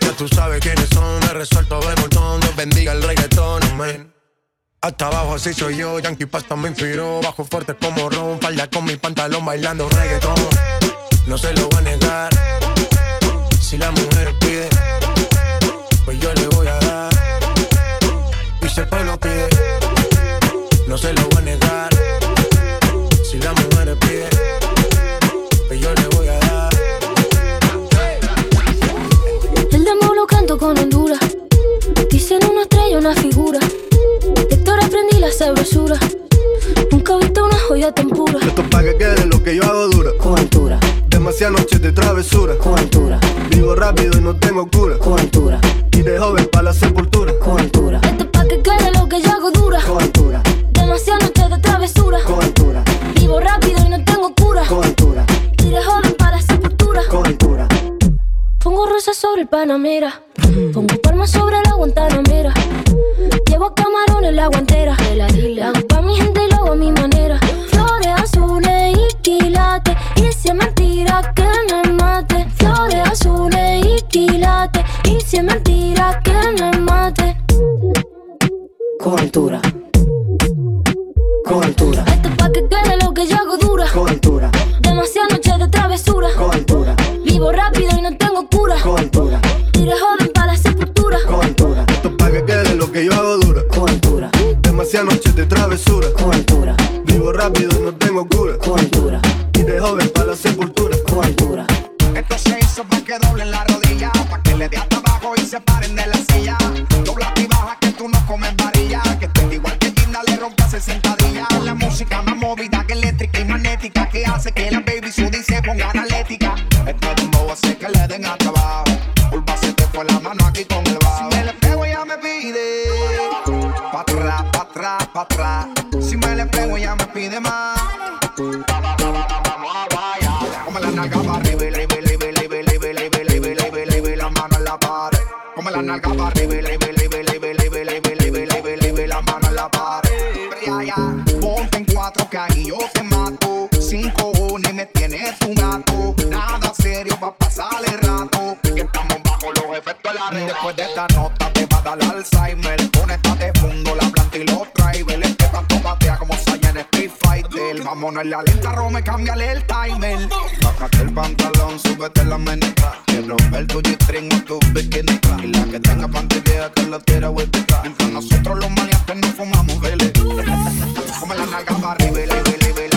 Ya tú sabes quiénes son, me resuelto de montón. Dios bendiga el reggaetón, amén. Hasta abajo así soy yo, Yankee Pasta me inspiró. Bajo fuerte como Ron, falda con mi pantalón bailando reggaetón. No se lo voy a negar. Si la mujer pide, pues yo le voy a dar. Y el pueblo pide, no se lo voy a negar. La música más movida que eléctrica y magnética que hace que la baby sudi se ponga analética. Este dembow hace que le den a trabajo. Pulpa se te fue la mano aquí con el bajo. Si me le pego ella me pide. Pa' atrás, pa' atrás, pa' atrás. Si me le pego ella me pide más. Come la nalga para arriba, la mano en la pared. Come la nalga para nota te va a dar Alzheimer. Conéctate fundo, la planta y los drivers. Este tanto patea como Saiyan Street Fighter. Vámonos en la lenta, Rome, cámbiale el timer. Bájate el pantalón, súbete la menica. Quiero ver tu G-string o tu bikini. Y la que tenga pantalla que la tira vuelta. Mientras nosotros los maleantes no fumamos, vele. Come la nalga para arriba, libre, libre,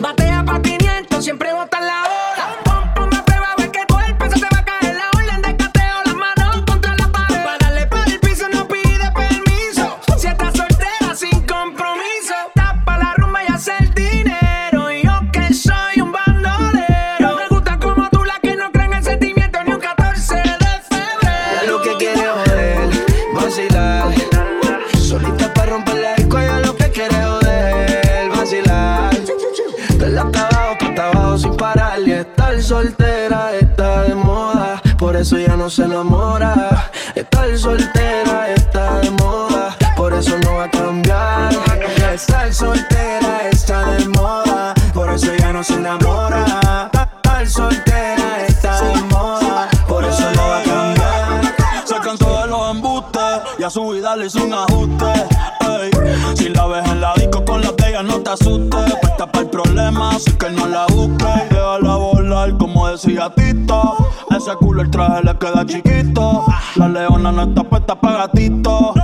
Batea pa' 500, siempre bota eso ya no se enamora. Estar soltera está de moda, por eso no va a cambiar. Estar soltera está de moda, por eso ya no se enamora. Estar soltera está de moda, por eso no va a cambiar. Se cansó de los embustes y a su vida le hizo un ajuste. No te asustes. Para el problema, así que no la busques. Y déjala volar, como decía Tito. Ese culo el traje le queda chiquito. La leona no está puesta para gatito.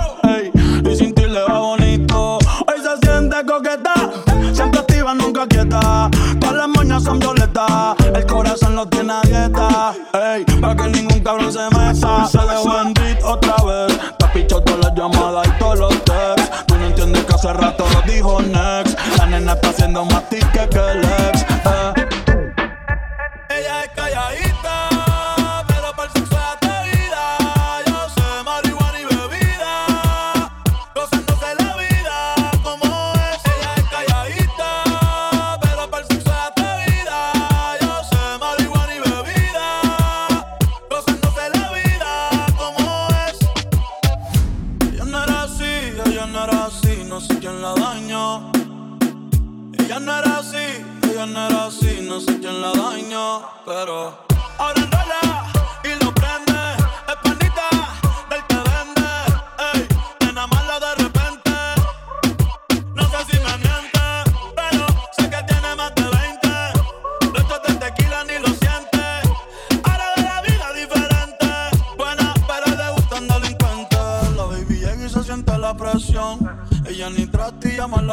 Y sin ti le va bonito. Hoy se siente coqueta, siempre activa, nunca quieta. Todas las moñas son violetas, el corazón lo tiene dieta. Ey, para que ningún cabrón se meta. Se dejó en otra vez. Te pichado todas las llamadas y todos los texts. Tú no entiendes que hace rato lo dijo Next. Nena está haciendo más tique que el ex.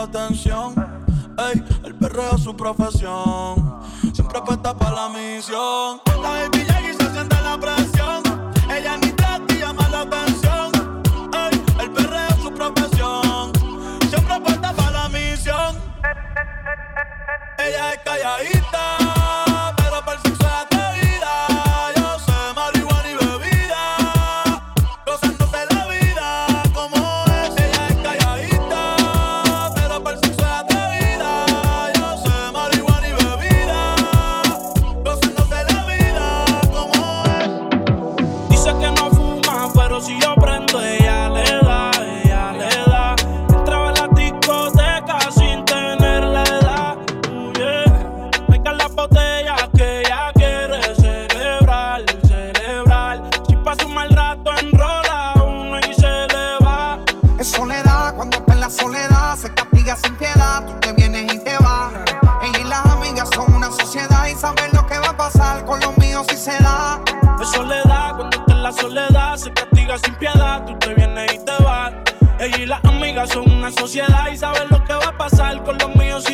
Atención. Ey, el perreo es su profesión. Siempre puesta para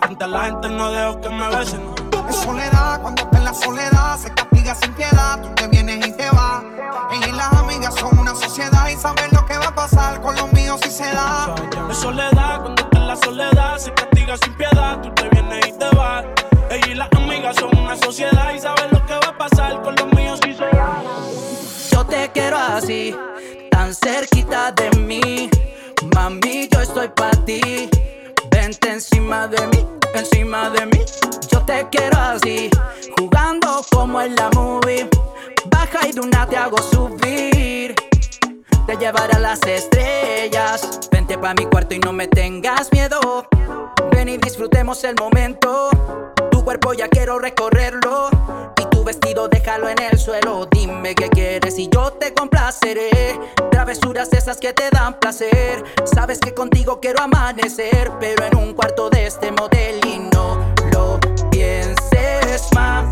Frente a la gente no dejo que me besen. En soledad, cuando está en la soledad, se castiga sin piedad. Tú te vienes y te vas. Ella y las amigas son una sociedad y saben lo que va a pasar con los míos si se da. En soledad, cuando está en la soledad, se castiga sin piedad. Tú te vienes y te vas. Ella y las amigas son una sociedad y saben lo que va a pasar con los míos si se da. Yo te quiero así, tan cerquita de mí. Mami, yo estoy para ti. Encima de mí, encima de mí. Yo te quiero así, jugando como en la movie. Baja y de una te hago subir. Te llevaré a las estrellas. Vente pa' mi cuarto y no me tengas miedo. Ven y disfrutemos el momento. Tu cuerpo ya quiero recorrerlo. Vestido déjalo en el suelo. Dime qué quieres y yo te complaceré. Travesuras esas que te dan placer. Sabes que contigo quiero amanecer. Pero en un cuarto de este modelo y no lo pienses más.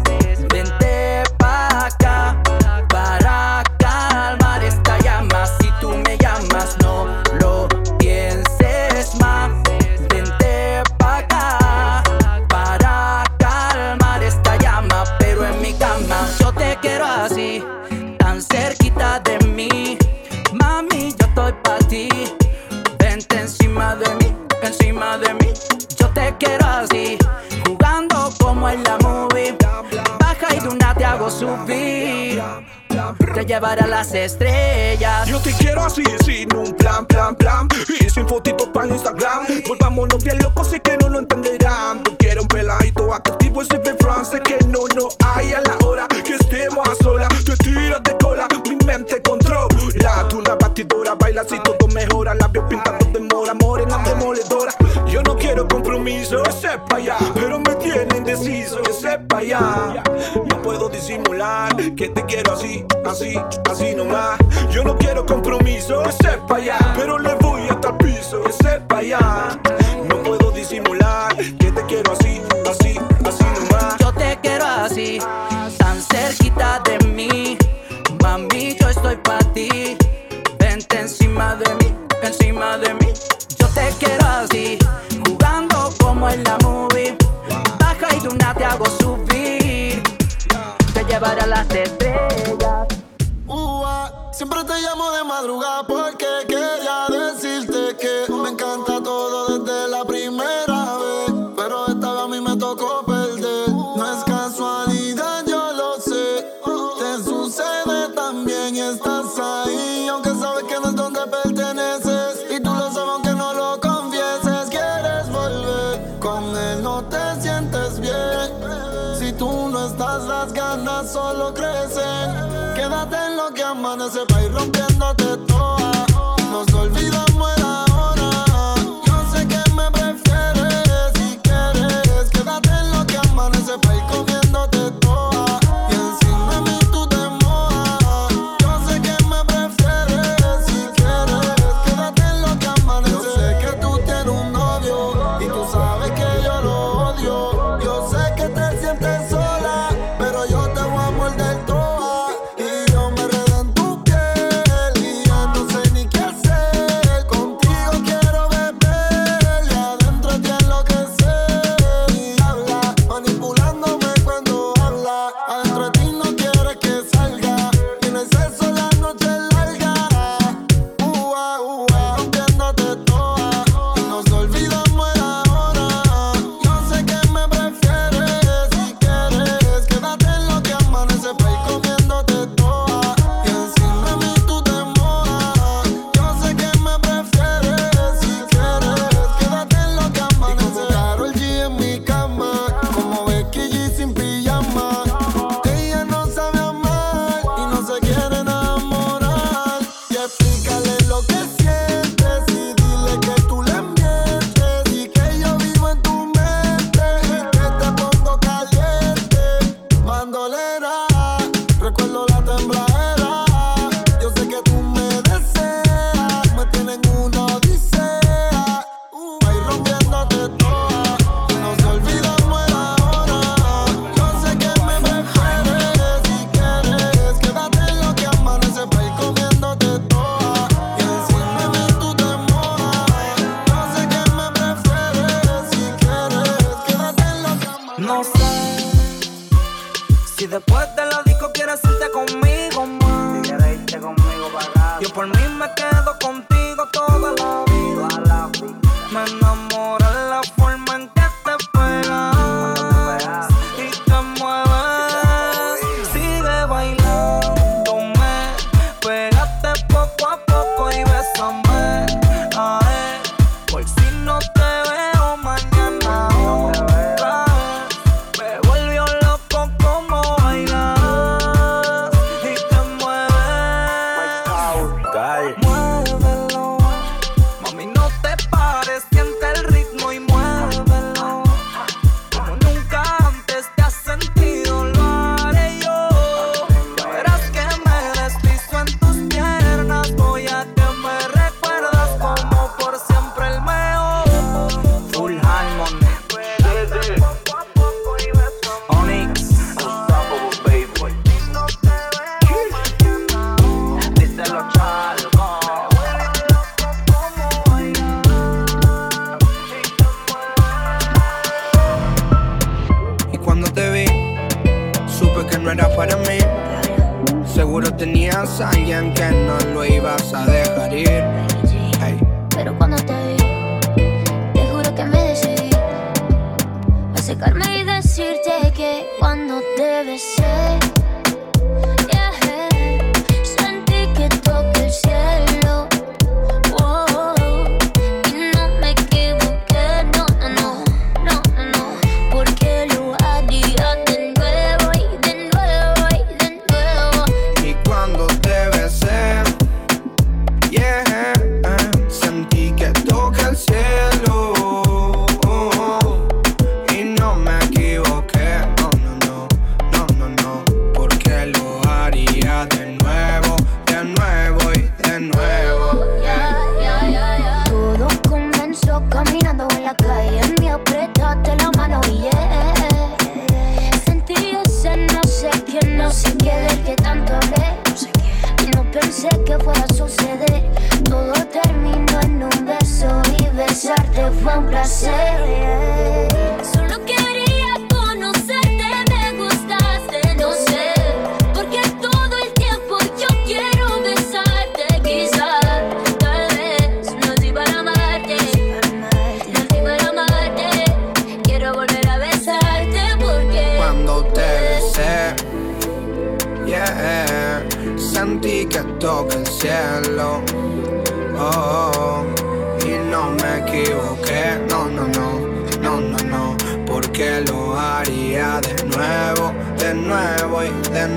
Vente pa' acá Mami, yo estoy pa' ti. Vente encima de mí, encima de mí. Yo te quiero así, jugando como en la movie. Baja y de una te hago subir. Te llevaré a las estrellas. Yo te quiero así, sin un plan, plan, plan. Y sin fotitos para Instagram. Volvámonos bien locos, sé que no lo entenderán. Tú quieres un peladito activo, ese de France Que no, no hay a la hora que estemos a solas. Te tiras de cola, mi mente controla. Tú una batidora, baila así todo mejora. Labios pintados de mora, morena demoledora Yo no quiero compromiso, sepa ya. Pero me tiene indeciso, sepa ya. No puedo disimular que te quiero así, así, así nomás. Yo no quiero compromiso, sepa ya Te llevaré a las estrellas. Ua, siempre te llamo de madrugada por mí me quedé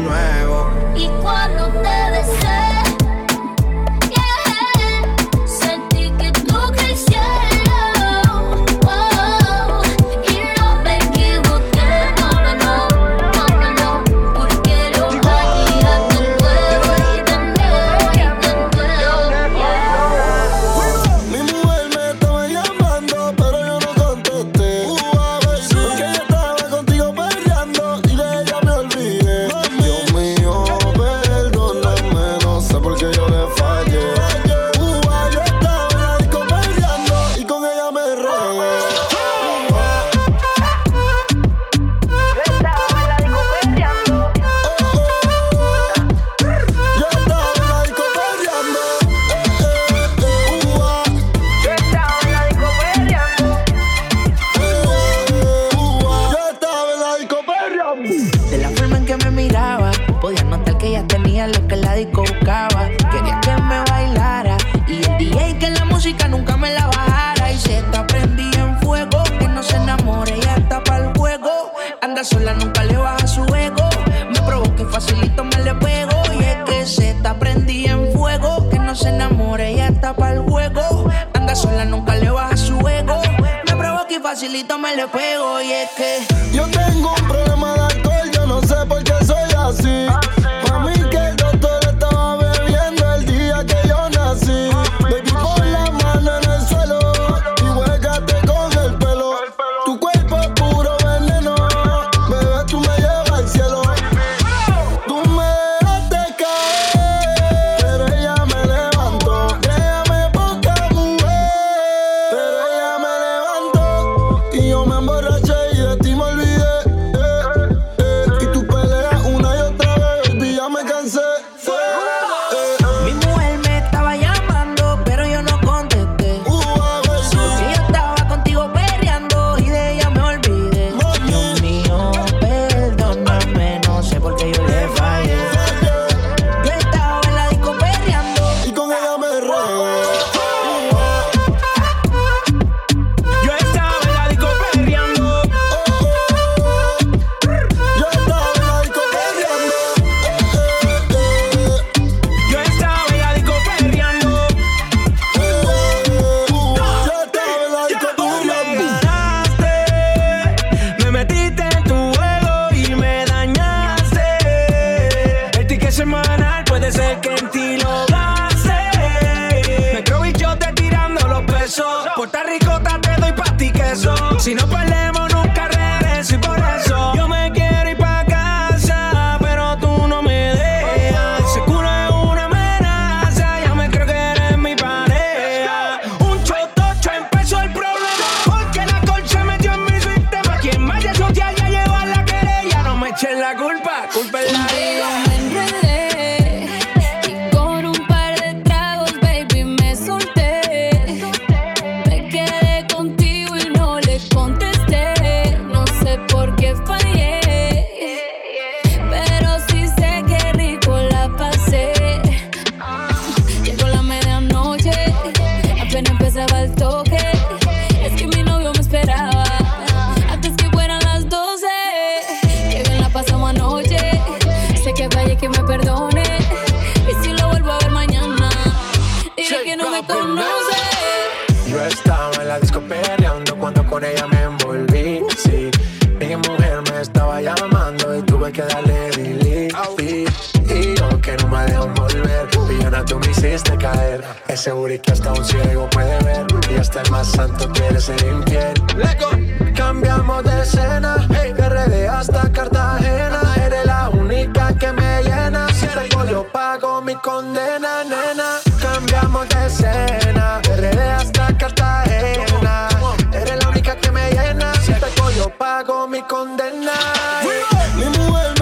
nuevo. Y cuando le pego y es que. Yo estaba en la disco peleando cuando con ella me envolví. Sí, mi mujer me estaba llamando y tuve que darle delete. Y yo que no me dejo volver, villana tú me hiciste caer. Es seguro que hasta un ciego puede ver y hasta el más santo quiere ser infiel. Cambiamos de escena, hey, de RD hasta Cartagena. Eres la única que me llena. Si tengo yo pago mi condena, nena cambiamos de escena. RD hasta Cartagena. Eres la única que me llena. Si te cojo, pago mi condena. Mi mujer